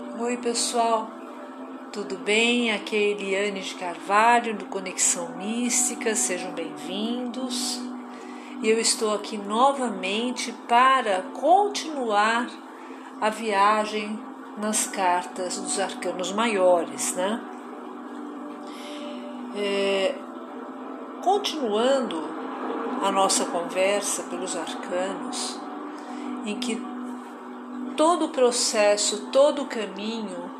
Oi, pessoal, tudo bem? Aqui é Eliane de Carvalho, do Conexão Mística, sejam bem-vindos. E eu estou aqui novamente para continuar a viagem nas cartas dos arcanos maiores, né? É, continuando a nossa conversa pelos arcanos, em que todo o processo, todo o caminho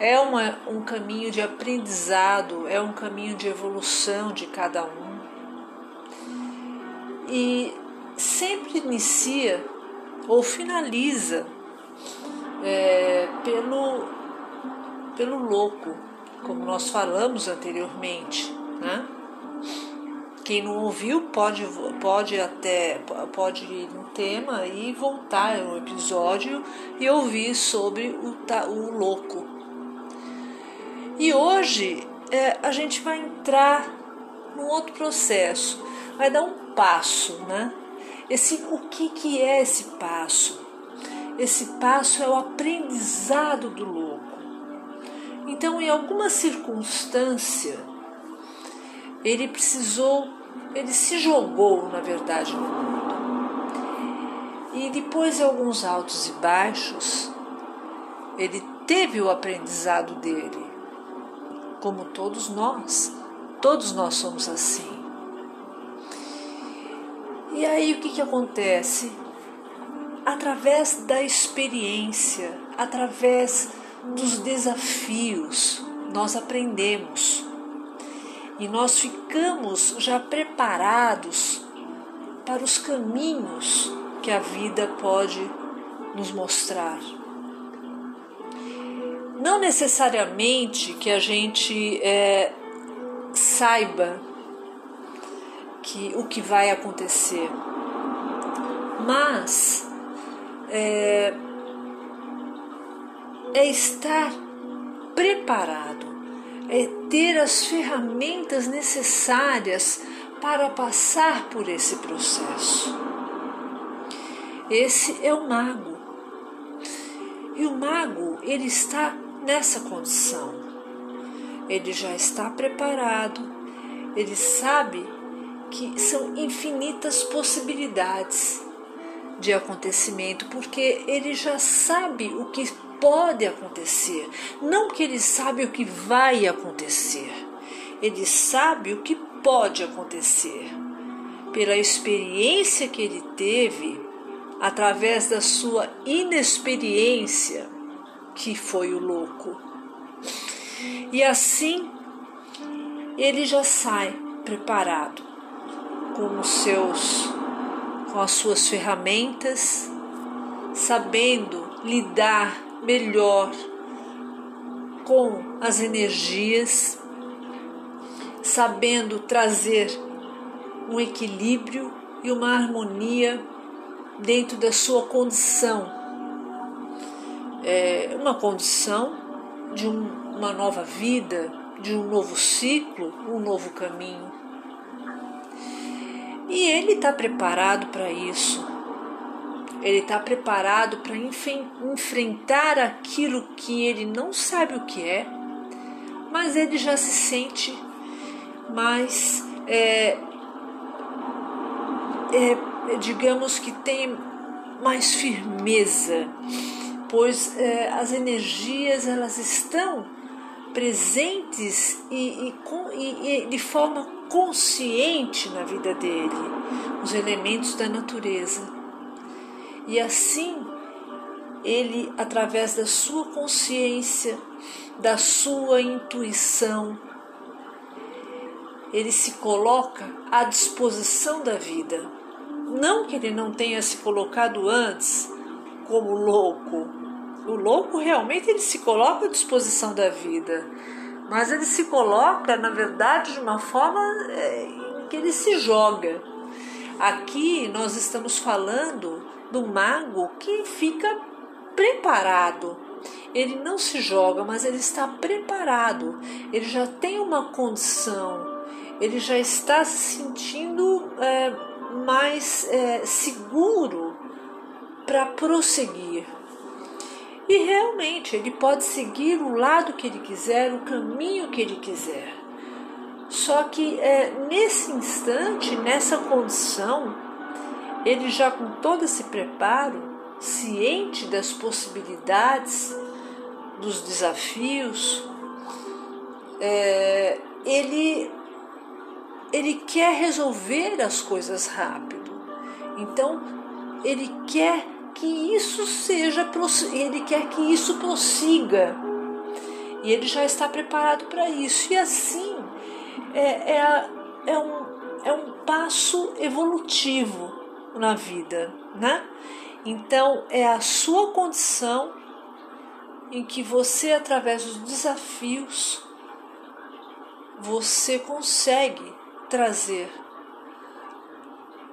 é uma, um caminho de aprendizado, é um caminho de evolução de cada um. E sempre inicia ou finaliza é, pelo, pelo louco, como nós falamos anteriormente. Né? Quem não ouviu pode, pode até pode ir no tema e voltar no episódio e ouvir sobre o, o louco. E hoje é, a gente vai entrar num outro processo, vai dar um passo, né? Esse, o que, que é esse passo? Esse passo é o aprendizado do louco. Então, em alguma circunstância, ele precisou, ele se jogou, na verdade, no mundo. E depois de alguns altos e baixos, ele teve o aprendizado dele, como todos nós. Todos nós somos assim. E aí o que, que acontece? Através da experiência, através dos desafios, nós aprendemos e nós ficamos já preparados para os caminhos que a vida pode nos mostrar. Não necessariamente que a gente é, saiba que o que vai acontecer, mas é, é estar preparado é ter as ferramentas necessárias para passar por esse processo. Esse é o mago. E o mago, ele está nessa condição. Ele já está preparado, ele sabe que são infinitas possibilidades de acontecimento, porque ele já sabe o que pode acontecer, não que ele sabe o que vai acontecer. Ele sabe o que pode acontecer. Pela experiência que ele teve, através da sua inexperiência, que foi o louco. E assim, ele já sai preparado com os seus com as suas ferramentas, sabendo lidar melhor com as energias, sabendo trazer um equilíbrio e uma harmonia dentro da sua condição. É uma condição de um, uma nova vida, de um novo ciclo, um novo caminho. E ele está preparado para isso ele está preparado para enfrentar aquilo que ele não sabe o que é, mas ele já se sente mais, é, é, digamos que tem mais firmeza, pois é, as energias elas estão presentes e, e, e, de forma consciente na vida dele, os elementos da natureza. E assim, ele, através da sua consciência, da sua intuição, ele se coloca à disposição da vida. Não que ele não tenha se colocado antes como louco. O louco realmente ele se coloca à disposição da vida, mas ele se coloca, na verdade, de uma forma é, que ele se joga. Aqui nós estamos falando do mago que fica preparado. Ele não se joga, mas ele está preparado. Ele já tem uma condição. Ele já está se sentindo é, mais é, seguro para prosseguir. E realmente ele pode seguir o lado que ele quiser, o caminho que ele quiser. Só que é, nesse instante, nessa condição, ele já com todo esse preparo, ciente das possibilidades, dos desafios, é, ele, ele quer resolver as coisas rápido. Então, ele quer que isso seja, ele quer que isso prossiga. E ele já está preparado para isso. E assim é, é, é, um, é um passo evolutivo na vida, né? Então é a sua condição em que você, através dos desafios, você consegue trazer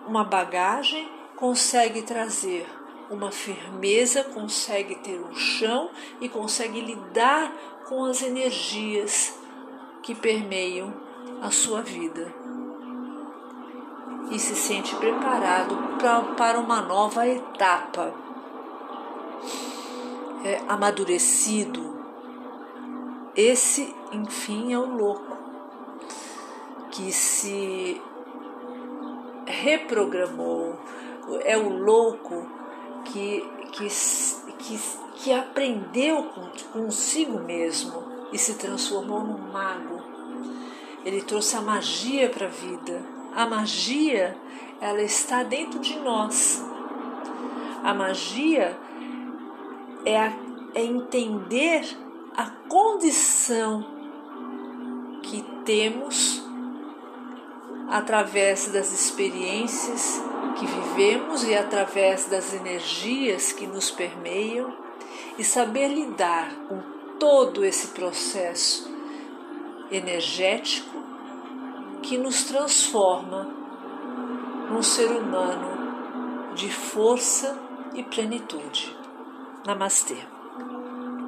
uma bagagem, consegue trazer uma firmeza, consegue ter um chão e consegue lidar com as energias que permeiam a sua vida. E se sente preparado pra, para uma nova etapa. É, amadurecido. Esse, enfim, é o louco que se reprogramou, é o louco que, que, que, que aprendeu consigo mesmo e se transformou num mago. Ele trouxe a magia para a vida. A magia, ela está dentro de nós. A magia é, a, é entender a condição que temos através das experiências que vivemos e através das energias que nos permeiam e saber lidar com todo esse processo energético que nos transforma num ser humano de força e plenitude. Namastê.